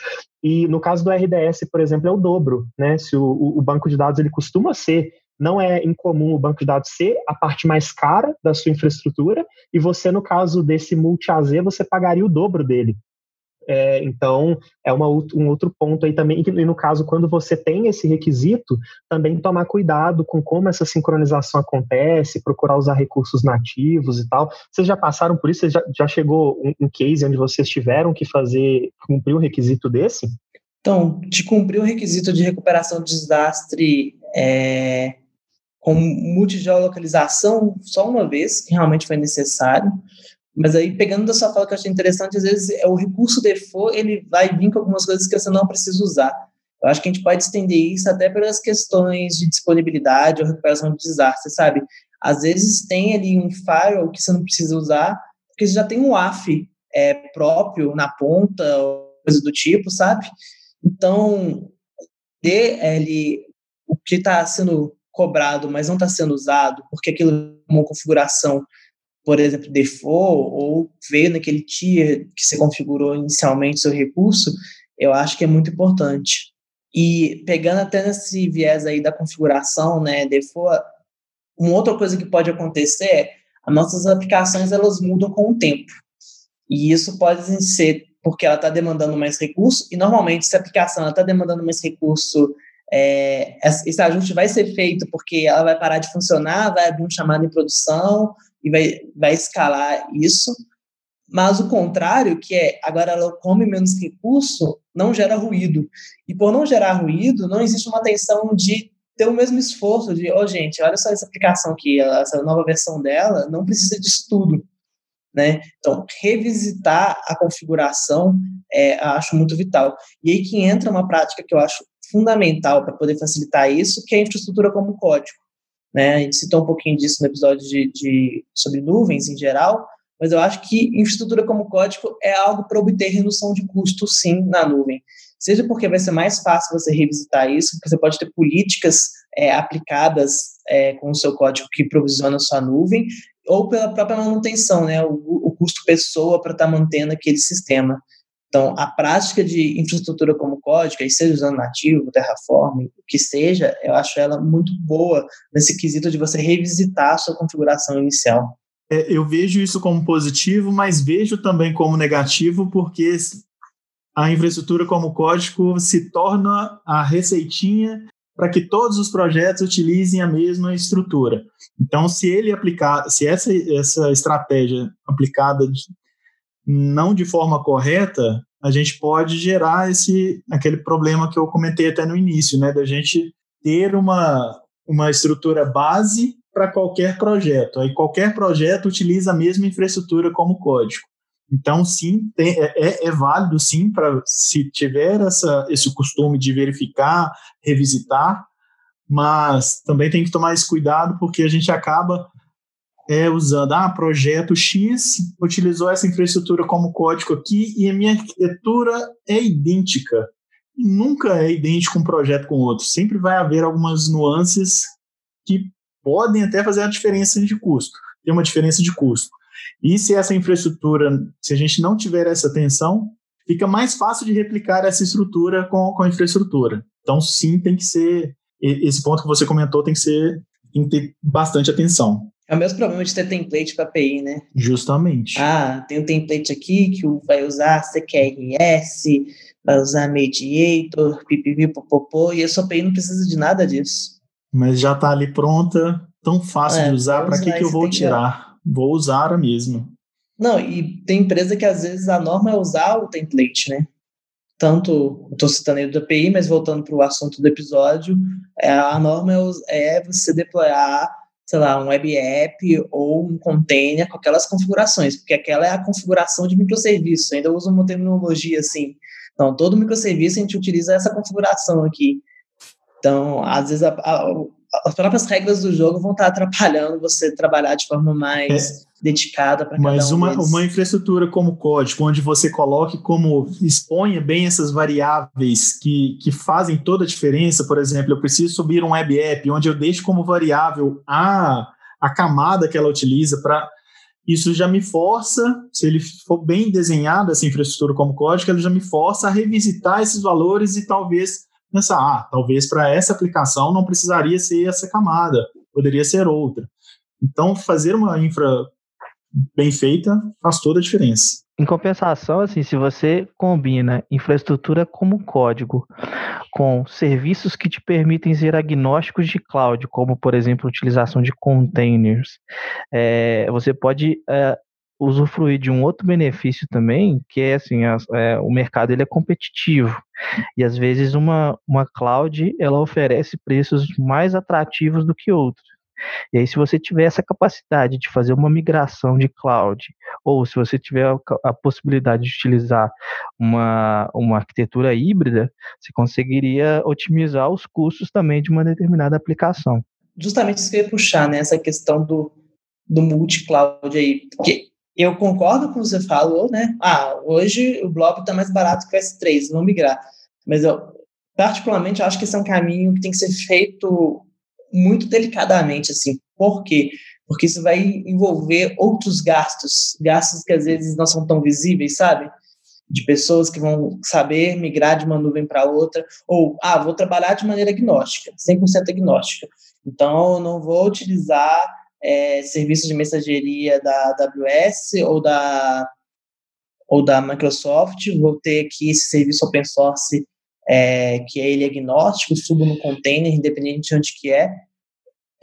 E no caso do RDS, por exemplo, é o dobro, né? Se o, o banco de dados ele costuma ser não é incomum o banco de dados ser a parte mais cara da sua infraestrutura e você, no caso desse multi-AZ, você pagaria o dobro dele. É, então, é uma, um outro ponto aí também, e no caso, quando você tem esse requisito, também tomar cuidado com como essa sincronização acontece, procurar usar recursos nativos e tal. Vocês já passaram por isso? Já, já chegou um, um case onde vocês tiveram que fazer, cumprir um requisito desse? Então, de cumprir o requisito de recuperação de desastre é, com multigeolocalização só uma vez, que realmente foi necessário. Mas aí, pegando da sua fala que eu achei interessante, às vezes é o recurso default, ele vai vir com algumas coisas que você não precisa usar. Eu acho que a gente pode estender isso até pelas questões de disponibilidade ou recuperação de desastre, sabe? Às vezes tem ali um firewall que você não precisa usar, porque você já tem um AF é, próprio na ponta, coisa do tipo, sabe? Então, dê ele, o que está sendo cobrado, mas não está sendo usado, porque aquilo é uma configuração, por exemplo, default, ou veio naquele tier que você configurou inicialmente seu recurso, eu acho que é muito importante. E pegando até nesse viés aí da configuração, né, default, uma outra coisa que pode acontecer é as nossas aplicações elas mudam com o tempo. E isso pode ser porque ela está demandando mais recurso, e normalmente se a aplicação está demandando mais recurso é, esse ajuste vai ser feito porque ela vai parar de funcionar, vai abrir um chamado em produção e vai, vai escalar isso. Mas o contrário, que é agora ela come menos recurso, não gera ruído. E por não gerar ruído, não existe uma tensão de ter o mesmo esforço de, oh, gente, olha só essa aplicação aqui, essa nova versão dela não precisa de estudo. Né? Então, revisitar a configuração é, acho muito vital. E aí que entra uma prática que eu acho fundamental para poder facilitar isso, que é a infraestrutura como código. Né? A gente citou um pouquinho disso no episódio de, de sobre nuvens em geral, mas eu acho que infraestrutura como código é algo para obter redução de custo, sim, na nuvem. Seja porque vai ser mais fácil você revisitar isso, porque você pode ter políticas é, aplicadas é, com o seu código que provisiona a sua nuvem, ou pela própria manutenção, né, o, o custo pessoa para estar tá mantendo aquele sistema. Então, a prática de infraestrutura como código, seja usando nativo, Terraform, o que seja, eu acho ela muito boa nesse quesito de você revisitar a sua configuração inicial. É, eu vejo isso como positivo, mas vejo também como negativo, porque a infraestrutura como código se torna a receitinha para que todos os projetos utilizem a mesma estrutura. Então, se ele aplicar, se essa, essa estratégia aplicada não de forma correta, a gente pode gerar esse aquele problema que eu comentei até no início, né, da gente ter uma, uma estrutura base para qualquer projeto. Aí qualquer projeto utiliza a mesma infraestrutura como código. Então, sim, tem, é, é, é válido, sim, para se tiver essa, esse costume de verificar, revisitar, mas também tem que tomar esse cuidado porque a gente acaba é, usando, ah, projeto X utilizou essa infraestrutura como código aqui e a minha arquitetura é idêntica. Nunca é idêntico um projeto com outro. Sempre vai haver algumas nuances que podem até fazer a diferença de custo. Tem uma diferença de custo. E se essa infraestrutura, se a gente não tiver essa atenção, fica mais fácil de replicar essa estrutura com, com a infraestrutura. Então, sim, tem que ser. Esse ponto que você comentou tem que ser. tem que ter bastante atenção. É o mesmo problema de ter template para API, né? Justamente. Ah, tem um template aqui que vai usar CQRS, vai usar Mediator, pipipi, popopô, e a sua API não precisa de nada disso. Mas já está ali pronta, tão fácil é, de usar, para que, que eu vou tirar? Vou usar a mesma. Não, e tem empresa que às vezes a norma é usar o template, né? Tanto, estou citando aí do API, mas voltando para o assunto do episódio, é, a norma é, é você deployar sei lá, um web app ou um container com aquelas configurações, porque aquela é a configuração de microserviço. Ainda uso uma terminologia assim. Então, todo microserviço a gente utiliza essa configuração aqui. Então, às vezes, a, a, as próprias regras do jogo vão estar atrapalhando você trabalhar de forma mais é, dedicada para cada Mas um uma, uma infraestrutura como código, onde você coloque como exponha bem essas variáveis que, que fazem toda a diferença, por exemplo, eu preciso subir um web app, onde eu deixo como variável a, a camada que ela utiliza para isso já me força, se ele for bem desenhado, essa infraestrutura como código, ele já me força a revisitar esses valores e talvez pensar, ah, talvez para essa aplicação não precisaria ser essa camada, poderia ser outra. Então, fazer uma infra bem feita faz toda a diferença. Em compensação, assim, se você combina infraestrutura como código com serviços que te permitem ser agnósticos de cloud, como por exemplo utilização de containers, é, você pode é, usufruir de um outro benefício também, que é assim, a, é, o mercado ele é competitivo e às vezes uma, uma cloud ela oferece preços mais atrativos do que outros. E aí, se você tiver essa capacidade de fazer uma migração de cloud, ou se você tiver a, possibilidade de utilizar uma, uma arquitetura híbrida, você conseguiria otimizar os custos também de uma determinada aplicação. Justamente isso que eu ia puxar, né? Essa questão do, do multi-cloud aí. Porque eu concordo com o que você falou, né? Ah, hoje o Blob está mais barato que o S3, vamos migrar. Mas eu, particularmente, acho que esse é um caminho que tem que ser feito muito delicadamente, assim. Por quê? Porque isso vai envolver outros gastos, gastos que às vezes não são tão visíveis, sabe? De pessoas que vão saber migrar de uma nuvem para outra, ou, ah, vou trabalhar de maneira agnóstica, 100% agnóstica. Então, eu não vou utilizar é, serviços de mensageria da AWS ou da, ou da Microsoft, vou ter aqui esse serviço open source é, que é ele agnóstico, subo no container, independente de onde que é.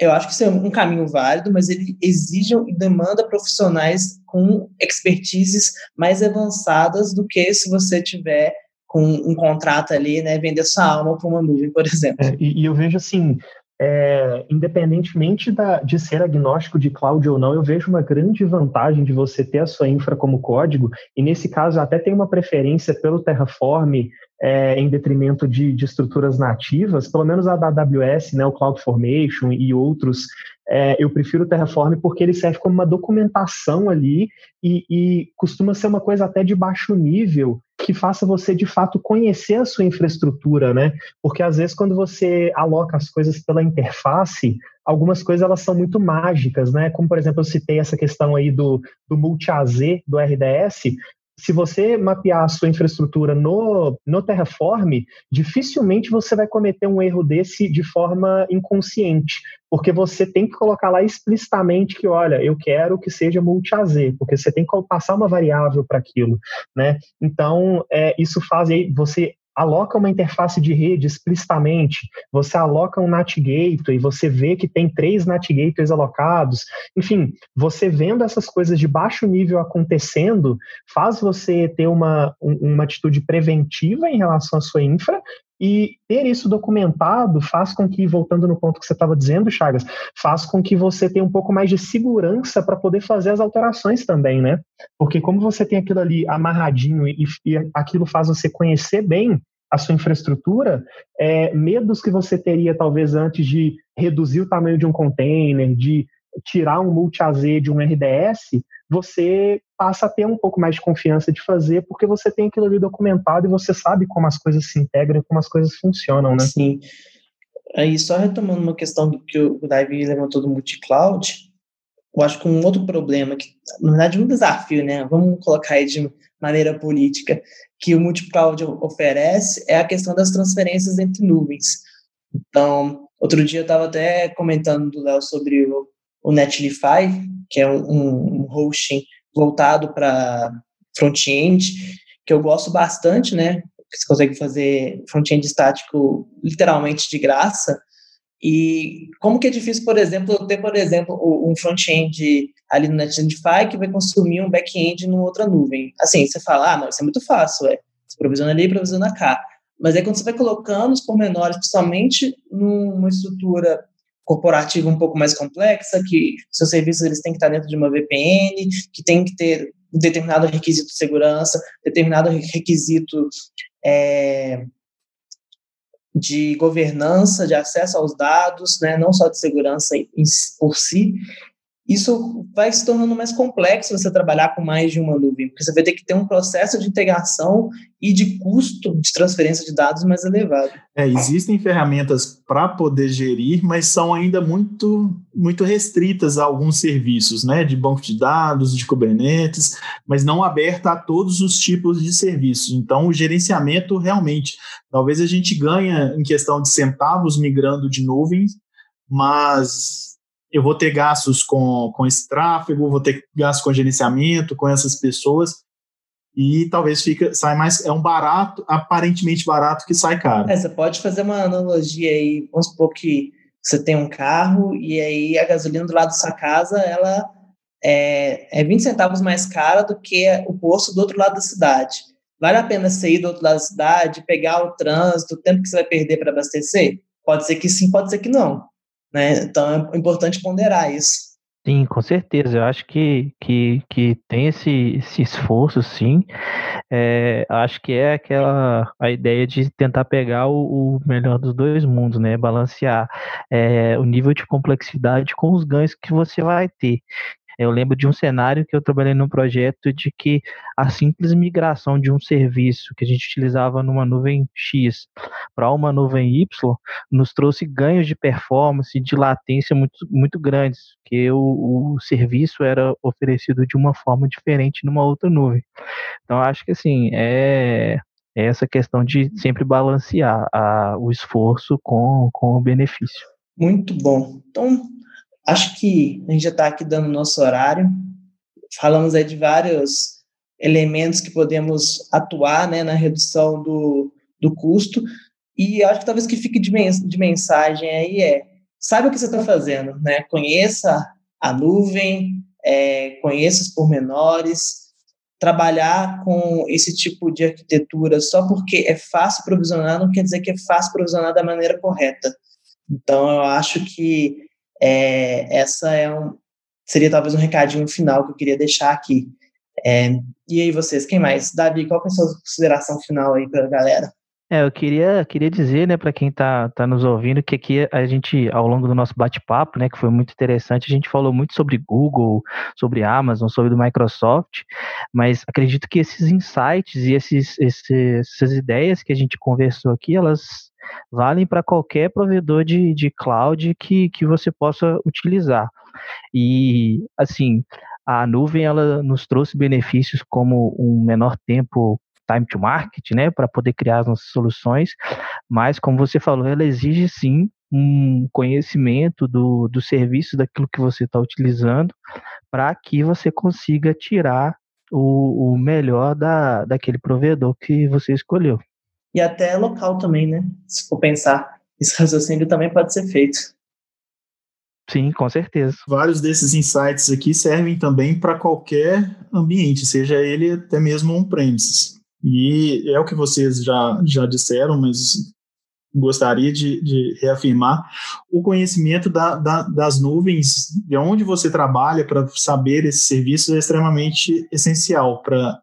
Eu acho que isso é um caminho válido, mas ele exige e demanda profissionais com expertises mais avançadas do que se você tiver com um contrato ali, né, vender sua alma para uma nuvem, por (laughs) exemplo. É, e, e, eu vejo assim, é, independentemente da, de ser agnóstico de cloud ou não, eu vejo uma grande vantagem de você ter a sua infra como código, e nesse caso até tem uma preferência pelo Terraform é, em detrimento de, de, estruturas nativas, pelo menos a da AWS, né, o CloudFormation e outros, é, eu prefiro o Terraform porque ele serve como uma documentação ali e, e costuma ser uma coisa até de baixo nível que faça você de fato conhecer a sua infraestrutura, né? Porque às vezes quando você aloca as coisas pela interface, algumas coisas elas são muito mágicas, né? Como por exemplo eu citei essa questão aí do, do multi-AZ do RDS, se você mapear a sua infraestrutura no, no Terraform, dificilmente você vai cometer um erro desse de forma inconsciente, porque você tem que colocar lá explicitamente que, olha, eu quero que seja multi-AZ, porque você tem que passar uma variável para aquilo, né? Então, é, isso faz aí você aloca uma interface de rede explicitamente, você aloca um NAT Gateway, você vê que tem três NAT Gateways alocados, enfim, você vendo essas coisas de baixo nível acontecendo, faz você ter uma, uma atitude preventiva em relação à sua infra, e ter isso documentado faz com que, voltando no ponto que você estava dizendo, Chagas, faz com que você tenha um pouco mais de segurança para poder fazer as alterações também, né? Porque como você tem aquilo ali amarradinho e, e aquilo faz você conhecer bem, a sua infraestrutura, é, medos que você teria talvez antes de reduzir o tamanho de um container, de tirar um multi-AZ de um RDS, você passa a ter um pouco mais de confiança de fazer, porque você tem aquilo ali documentado e você sabe como as coisas se integram, como as coisas funcionam, né? Sim. Aí, só retomando uma questão que o Davi levantou do multi-cloud, eu acho que um outro problema, que na verdade um desafio, né? Vamos colocar aí de maneira política, que o multi-cloud oferece é a questão das transferências entre nuvens. Então, outro dia eu estava até comentando do Léo sobre o, o Netlify, que é um, um hosting voltado para front-end, que eu gosto bastante, né? Você consegue fazer front-end estático literalmente de graça. E como que é difícil, por exemplo, eu ter, por exemplo, um front-end ali no Netlify que vai consumir um back-end numa outra nuvem. Assim, você fala, ah, não, isso é muito fácil, é. Você provisiona ali e provisiona cá. Mas aí quando você vai colocando os pormenores, principalmente numa estrutura corporativa um pouco mais complexa, que seus serviços eles têm que estar dentro de uma VPN, que tem que ter um determinado requisito de segurança, determinado requisito é, de governança, de acesso aos dados, né, não só de segurança em, por si, isso vai se tornando mais complexo você trabalhar com mais de uma nuvem, porque você vai ter que ter um processo de integração e de custo de transferência de dados mais elevado. É, existem ferramentas para poder gerir, mas são ainda muito, muito restritas a alguns serviços, né, de banco de dados, de Kubernetes, mas não aberta a todos os tipos de serviços. Então, o gerenciamento realmente, talvez a gente ganha em questão de centavos migrando de nuvens, mas eu vou ter gastos com, com esse tráfego, vou ter gastos com gerenciamento, com essas pessoas, e talvez fica, sai mais, é um barato, aparentemente barato, que sai caro. É, você pode fazer uma analogia aí, vamos supor que você tem um carro e aí a gasolina do lado da sua casa, ela é, é 20 centavos mais cara do que o posto do outro lado da cidade. Vale a pena você ir do outro lado da cidade, pegar o trânsito, o tempo que você vai perder para abastecer? Pode ser que sim, pode ser que não. Né? Então é importante ponderar isso. Sim, com certeza. Eu acho que, que, que tem esse, esse esforço, sim. É, acho que é aquela a ideia de tentar pegar o, o melhor dos dois mundos, né? Balancear é, o nível de complexidade com os ganhos que você vai ter. Eu lembro de um cenário que eu trabalhei num projeto de que a simples migração de um serviço que a gente utilizava numa nuvem X para uma nuvem Y nos trouxe ganhos de performance de latência muito, muito grandes, porque o, o serviço era oferecido de uma forma diferente numa outra nuvem. Então, acho que assim, é, é essa questão de sempre balancear a, o esforço com, com o benefício. Muito bom. Então, Acho que a gente já está aqui dando nosso horário. Falamos aí de vários elementos que podemos atuar né, na redução do, do custo. E acho que talvez que fique de, de mensagem aí é saiba o que você está fazendo, né? Conheça a nuvem, é, conheça os pormenores, trabalhar com esse tipo de arquitetura só porque é fácil provisionar não quer dizer que é fácil provisionar da maneira correta. Então, eu acho que é, essa é um, seria talvez um recadinho final que eu queria deixar aqui. É, e aí vocês, quem mais? Davi, qual é a sua consideração final aí para a galera? É, eu queria, queria dizer, né, para quem está tá nos ouvindo, que aqui a gente, ao longo do nosso bate-papo, né, que foi muito interessante, a gente falou muito sobre Google, sobre Amazon, sobre do Microsoft, mas acredito que esses insights e esses, esses, essas ideias que a gente conversou aqui, elas valem para qualquer provedor de, de cloud que, que você possa utilizar. E, assim, a nuvem ela nos trouxe benefícios como um menor tempo time to market, né, para poder criar as nossas soluções, mas como você falou, ela exige sim um conhecimento do, do serviço daquilo que você está utilizando para que você consiga tirar o, o melhor da, daquele provedor que você escolheu e até local também, né? Se for pensar, esse raciocínio também pode ser feito. Sim, com certeza. Vários desses insights aqui servem também para qualquer ambiente, seja ele até mesmo on-premises. E é o que vocês já, já disseram, mas gostaria de, de reafirmar: o conhecimento da, da, das nuvens, de onde você trabalha para saber esses serviços, é extremamente essencial para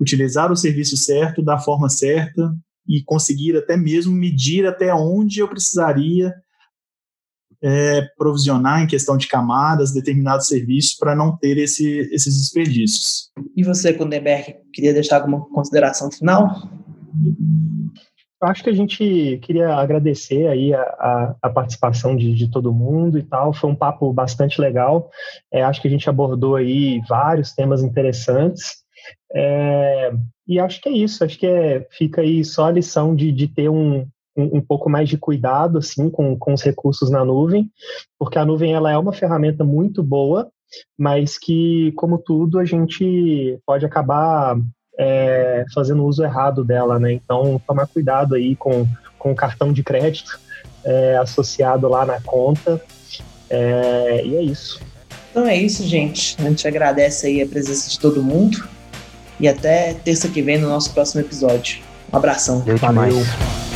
utilizar o serviço certo, da forma certa, e conseguir até mesmo medir até onde eu precisaria é, provisionar em questão de camadas determinados serviços para não ter esse, esses desperdícios. E você, Kundenberg, queria deixar alguma consideração final? Eu acho que a gente queria agradecer aí a, a, a participação de, de, todo mundo e tal. Foi um papo bastante legal. É, acho que a gente abordou aí vários temas interessantes. É, e acho que é isso. Acho que é, fica aí só a lição de, de ter um, um, um, pouco mais de cuidado assim com, com os recursos na nuvem, porque a nuvem ela é uma ferramenta muito boa, mas que, como tudo, a gente pode acabar é, fazendo uso errado dela, né? Então, tomar cuidado aí com, com o cartão de crédito é, associado lá na conta. É, e é isso. Então é isso, gente. A gente agradece aí a presença de todo mundo. E até terça que vem no nosso próximo episódio. Um abração. Valeu.